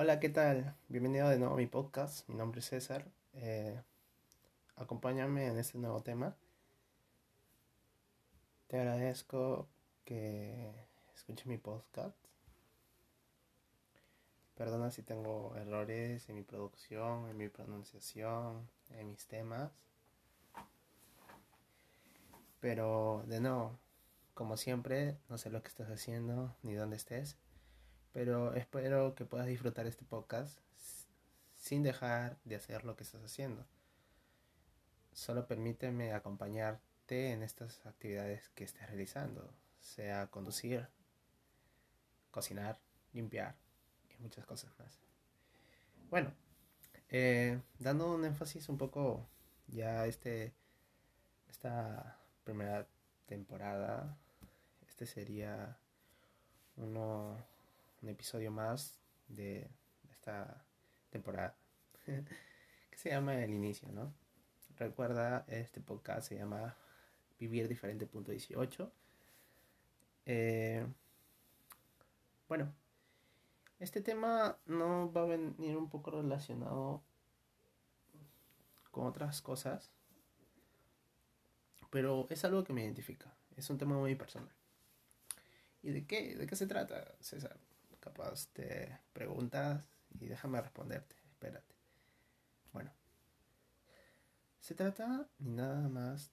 Hola, ¿qué tal? Bienvenido de nuevo a mi podcast. Mi nombre es César. Eh, acompáñame en este nuevo tema. Te agradezco que escuches mi podcast. Perdona si tengo errores en mi producción, en mi pronunciación, en mis temas. Pero de nuevo, como siempre, no sé lo que estás haciendo ni dónde estés pero espero que puedas disfrutar este podcast sin dejar de hacer lo que estás haciendo. Solo permíteme acompañarte en estas actividades que estés realizando, sea conducir, cocinar, limpiar y muchas cosas más. Bueno, eh, dando un énfasis un poco ya este esta primera temporada, este sería uno un episodio más de esta temporada que se llama El Inicio, ¿no? Recuerda, este podcast se llama Vivir Diferente punto 18. Eh, bueno, este tema no va a venir un poco relacionado con otras cosas, pero es algo que me identifica. Es un tema muy personal. ¿Y de qué? ¿De qué se trata, César? Capaz te preguntas y déjame responderte, espérate. Bueno, se trata ni nada más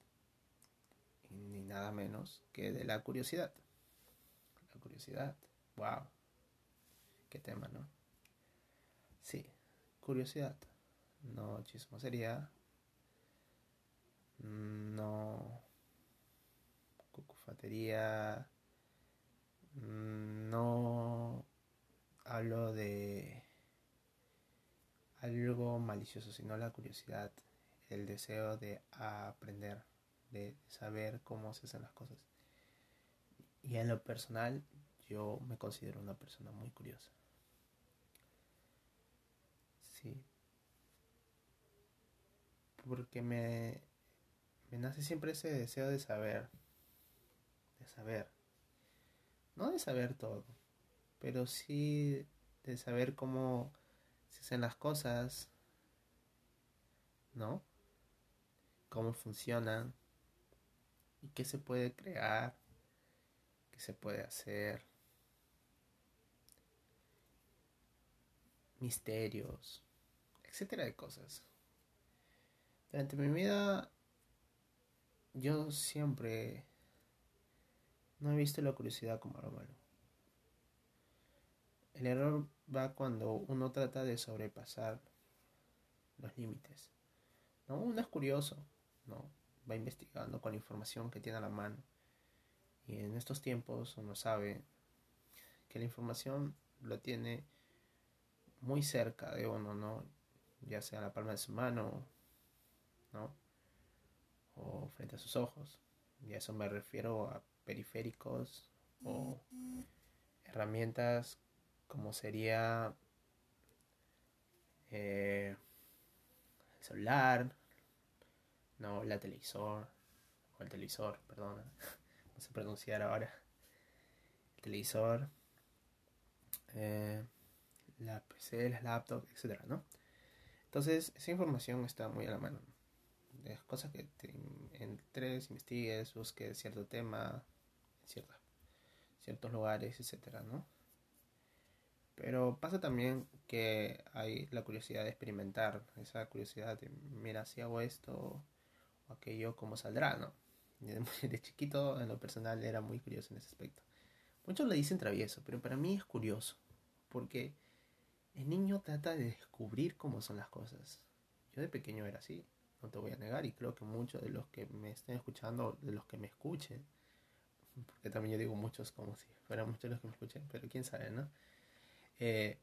ni nada menos que de la curiosidad. La curiosidad, wow, qué tema, ¿no? Sí, curiosidad, no chismosería, no cucufatería, no hablo de algo malicioso, sino la curiosidad, el deseo de aprender, de saber cómo se hacen las cosas. Y en lo personal, yo me considero una persona muy curiosa. Sí. Porque me, nace siempre ese deseo de saber, de saber. No de saber todo, pero sí de saber cómo se hacen las cosas, ¿no? Cómo funcionan y qué se puede crear, qué se puede hacer, misterios, etcétera de cosas. Durante mi vida yo siempre no he visto la curiosidad como algo malo. El error va cuando uno trata de sobrepasar los límites. ¿no? Uno es curioso, ¿no? va investigando con la información que tiene a la mano. Y en estos tiempos uno sabe que la información lo tiene muy cerca de uno, ¿no? ya sea a la palma de su mano, ¿no? o frente a sus ojos. Y a eso me refiero a periféricos o herramientas como sería eh, el celular, no, la televisor, o el televisor, perdón, no sé pronunciar ahora, el televisor, eh, la PC, las laptops, etcétera, ¿no? Entonces, esa información está muy a la mano. Es cosas que te entres, investigues, busques cierto tema, en ciertos lugares, etcétera, ¿no? Pero pasa también que hay la curiosidad de experimentar, esa curiosidad de, mira, si hago esto o aquello, ¿cómo saldrá? ¿no? De, chiquito, en lo personal, era muy curioso en ese aspecto. Muchos le dicen travieso, pero para mí es curioso, porque el niño trata de descubrir cómo son las cosas. Yo de pequeño era así, no te voy a negar, y creo que muchos de los que me estén escuchando, de los que me escuchen, porque también yo digo muchos como si fueran muchos los que me escuchen, pero quién sabe, ¿no? Eh,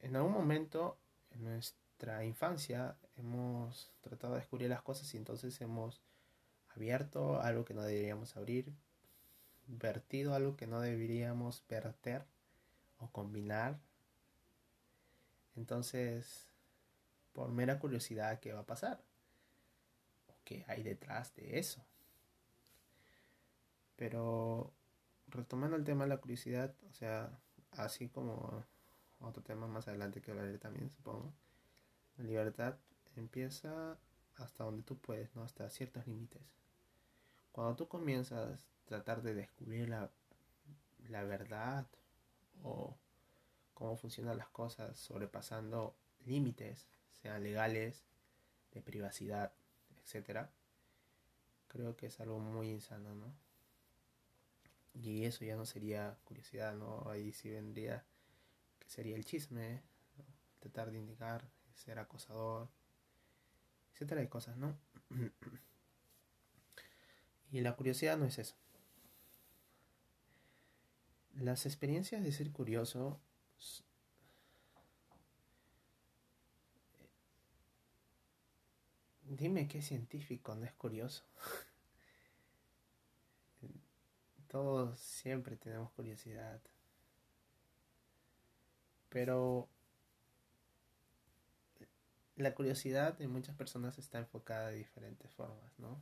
en algún momento en nuestra infancia hemos tratado de descubrir las cosas y entonces hemos abierto algo que no deberíamos abrir, vertido algo que no deberíamos verter o combinar. Entonces, por mera curiosidad, ¿qué va a pasar? ¿O qué hay detrás de eso? Pero retomando el tema de la curiosidad, o sea, así como otro tema más adelante que hablaré también, supongo. La libertad empieza hasta donde tú puedes, ¿no? Hasta ciertos límites. Cuando tú comienzas a tratar de descubrir la, la verdad o cómo funcionan las cosas sobrepasando límites, sean legales, de privacidad, etcétera, creo que es algo muy insano, ¿no? Y eso ya no sería curiosidad, ¿no? Ahí sí vendría que sería el chisme, tratar de indicar, ser acosador, etcétera de cosas, ¿no? y la curiosidad no es eso. Las experiencias de ser curioso Dime qué científico no es curioso. Todos siempre tenemos curiosidad. Pero la curiosidad de muchas personas está enfocada de diferentes formas, ¿no?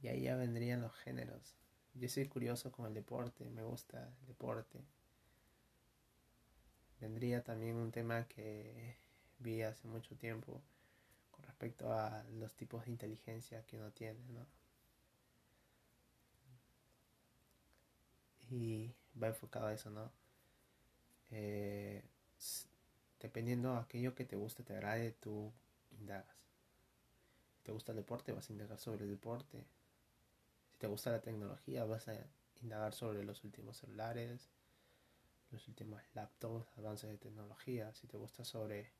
Y ahí ya vendrían los géneros. Yo soy curioso con el deporte, me gusta el deporte. Vendría también un tema que vi hace mucho tiempo con respecto a los tipos de inteligencia que uno tiene, ¿no? Y va enfocado a eso, ¿no? Eh, dependiendo de aquello que te guste, te agrade, tú indagas. Si te gusta el deporte, vas a indagar sobre el deporte. Si te gusta la tecnología, vas a indagar sobre los últimos celulares, los últimos laptops, avances de tecnología. Si te gusta sobre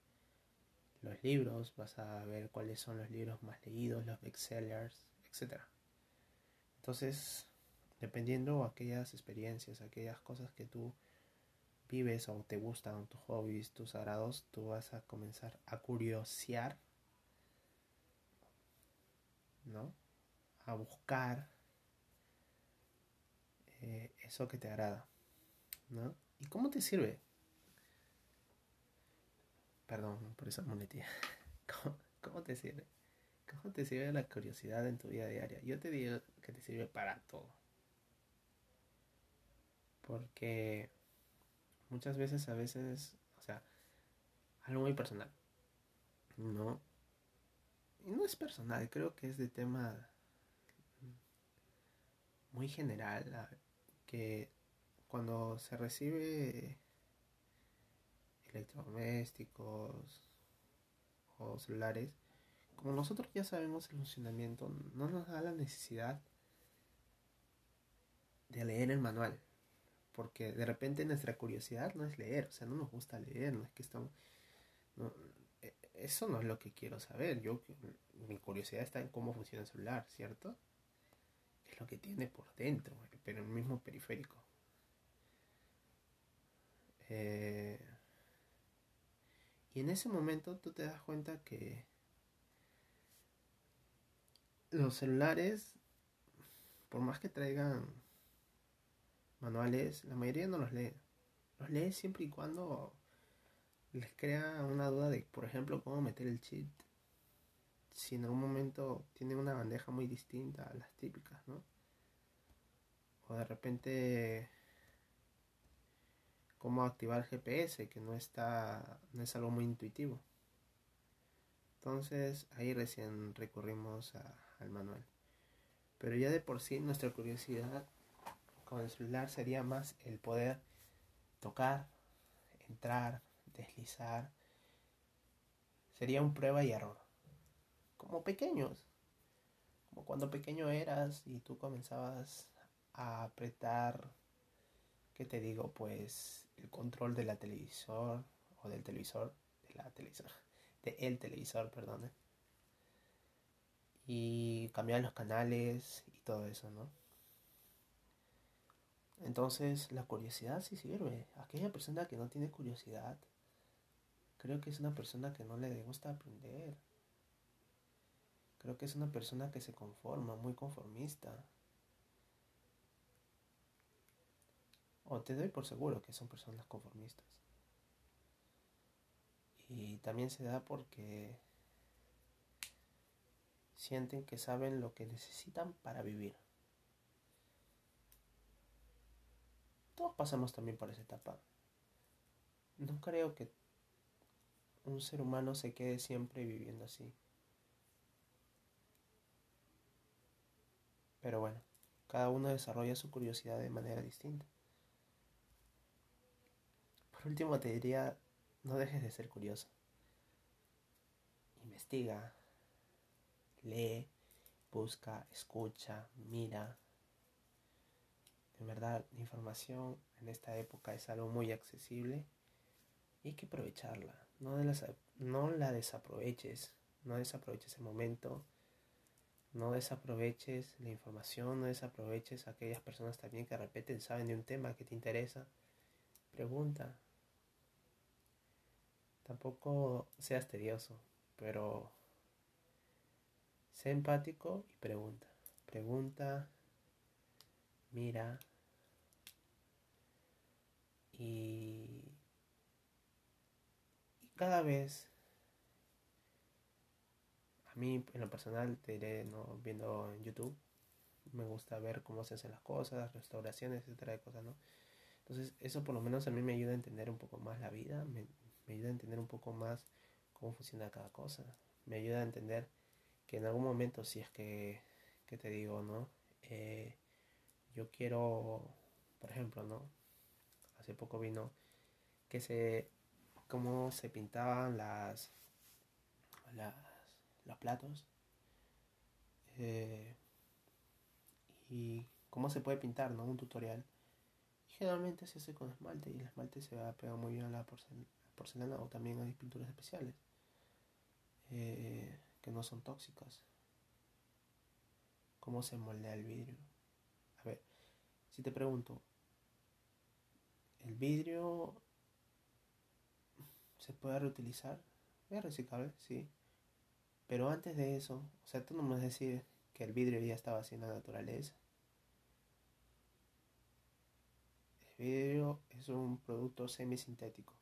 los libros, vas a ver cuáles son los libros más leídos, los bestsellers, etc. Entonces, dependiendo de aquellas experiencias, aquellas cosas que tú vives o te gustan, tus hobbies, tus agrados, tú vas a comenzar a curiosear, ¿no? A buscar eh, eso que te agrada, ¿no? ¿Y cómo te sirve? Perdón por esa monetía. ¿Cómo, ¿Cómo, te sirve? ¿Cómo te sirve la curiosidad en tu vida diaria? Yo te digo que te sirve para todo. Porque muchas veces, a veces, o sea, algo muy personal. No. Y no es personal, creo que es de tema muy general. Que cuando se recibe electrodomésticos o celulares, como nosotros ya sabemos el funcionamiento, no nos da la necesidad de leer el manual. Porque de repente nuestra curiosidad no es leer, o sea, no nos gusta leer, no es que estamos... E, eso no es lo que quiero saber. Yo, mi curiosidad está en cómo funciona el celular, ¿cierto? Es lo que tiene por dentro, pero el mismo periférico. Eh, y en ese momento tú te das cuenta que los celulares, por más que traigan manuales, la mayoría no los lee. Los lee siempre y cuando les crea una duda de, por ejemplo, cómo meter el cheat. Si en algún momento tiene una bandeja muy distinta a las típicas, ¿no? O de repente cómo activar GPS, que no está, no es algo muy intuitivo. Entonces ahí recién recurrimos al manual. Pero ya de por sí nuestra curiosidad con el celular sería más el poder tocar, entrar, deslizar. Sería un prueba y error. Como pequeños. Como cuando pequeño eras y tú comenzabas a apretar, ¿qué te digo? Pues el control de la televisor o del televisor, de la televisor, de el televisor, perdón. Y cambiar los canales y todo eso, ¿no? Entonces, la curiosidad sí sirve. Aquella persona que no tiene curiosidad, creo que es una persona que no le gusta aprender. Creo que es una persona que se conforma, muy conformista. o te doy por seguro que son personas conformistas. Y también se da porque sienten que saben lo que necesitan para vivir. Pasamos también por esa etapa. no creo que un ser humano se quede siempre viviendo así. Pero bueno, cada uno desarrolla su curiosidad de manera distinta. Por último te diría, no dejes de ser curioso. Investiga, lee, busca, escucha, mira. En verdad, la información en esta época es algo muy accesible y hay que aprovecharla. No, no la desaproveches, no desaproveches el momento, no desaproveches la información, no desaproveches a aquellas personas también que de repente saben de un tema que te interesa. Pregunta. Tampoco seas tedioso, pero sé empático y pregunta. Pregunta, mira y, cada vez a mí, en lo personal, te iré ¿no? viendo en YouTube. Me gusta ver cómo se hacen las cosas, restauraciones, etcétera, de cosas, ¿no? Entonces, eso por lo menos a mí me ayuda a entender un poco más la vida, me, ayuda a entender un poco más cómo funciona cada cosa. Me ayuda a entender que en algún momento, si es que, que te digo, ¿no? Eh, yo quiero, por ejemplo, ¿no? Hace poco vino que se, cómo se pintaban las, las los platos. Eh, y cómo se puede pintar, ¿no? Un tutorial. generalmente se hace con esmalte y el esmalte se va a pegar muy bien a la porcelana o también hay pinturas especiales eh, que no son tóxicas. ¿Cómo se moldea el vidrio? Si te pregunto, ¿el vidrio se puede reutilizar? ¿Es reciclable? Sí. Pero antes de eso, o sea, tú no me decir que el vidrio ya estaba así en la naturaleza. El vidrio es un producto semisintético.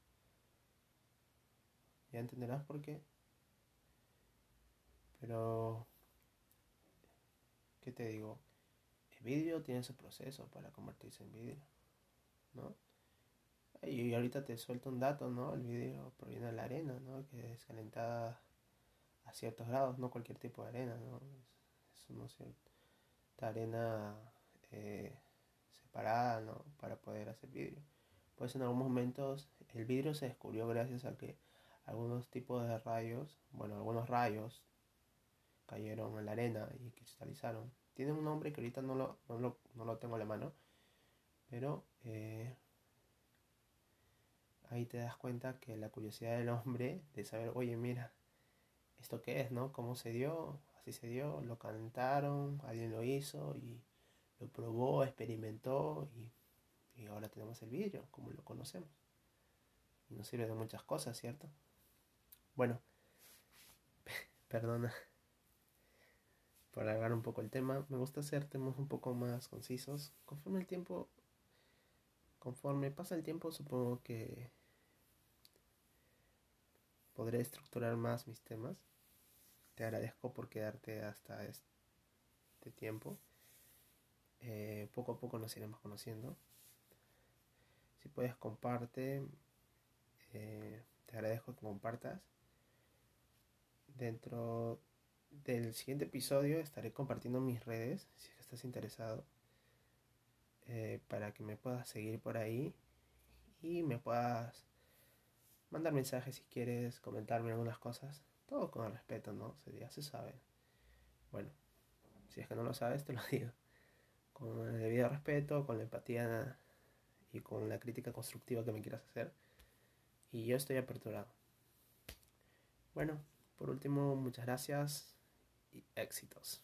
Ya entenderás por qué. Pero, ¿qué te digo? Vidrio tiene su proceso para convertirse en vidrio, ¿no? Y ahorita te suelto un dato, ¿no? El vidrio proviene de la arena, ¿no? Que es calentada a ciertos grados, no cualquier tipo de arena, ¿no? Es, una cierta arena eh, separada, ¿no? Para poder hacer vidrio. Pues en algunos momentos el vidrio se descubrió gracias a que algunos tipos de rayos, bueno, algunos rayos cayeron en la arena y cristalizaron. Tiene un nombre que ahorita no lo, no lo, no lo tengo a la mano, pero eh, ahí te das cuenta que la curiosidad del hombre de saber, oye, mira, ¿esto qué es, no? ¿Cómo se dio? Así se dio, lo cantaron, alguien lo hizo y lo probó, experimentó y, y ahora tenemos el vidrio como lo conocemos. Y nos sirve de muchas cosas, ¿cierto? Bueno, perdona por alargar un poco el tema. Me gusta hacer temas un poco más concisos. Conforme el tiempo, conforme pasa el tiempo, supongo que podré estructurar más mis temas. Te agradezco por quedarte hasta este tiempo. Eh, poco a poco nos iremos conociendo. Si puedes comparte, eh, te agradezco que compartas. Dentro del siguiente episodio estaré compartiendo mis redes, si estás interesado, eh, para que me puedas seguir por ahí y me puedas mandar mensajes si quieres, comentarme algunas cosas. Todo con respeto, ¿no? Ya se sabe. Bueno, si es que no lo sabes, te lo digo. Con el debido respeto, con la empatía y con la crítica constructiva que me quieras hacer. Y yo estoy aperturado. Bueno, por último, muchas gracias y éxitos.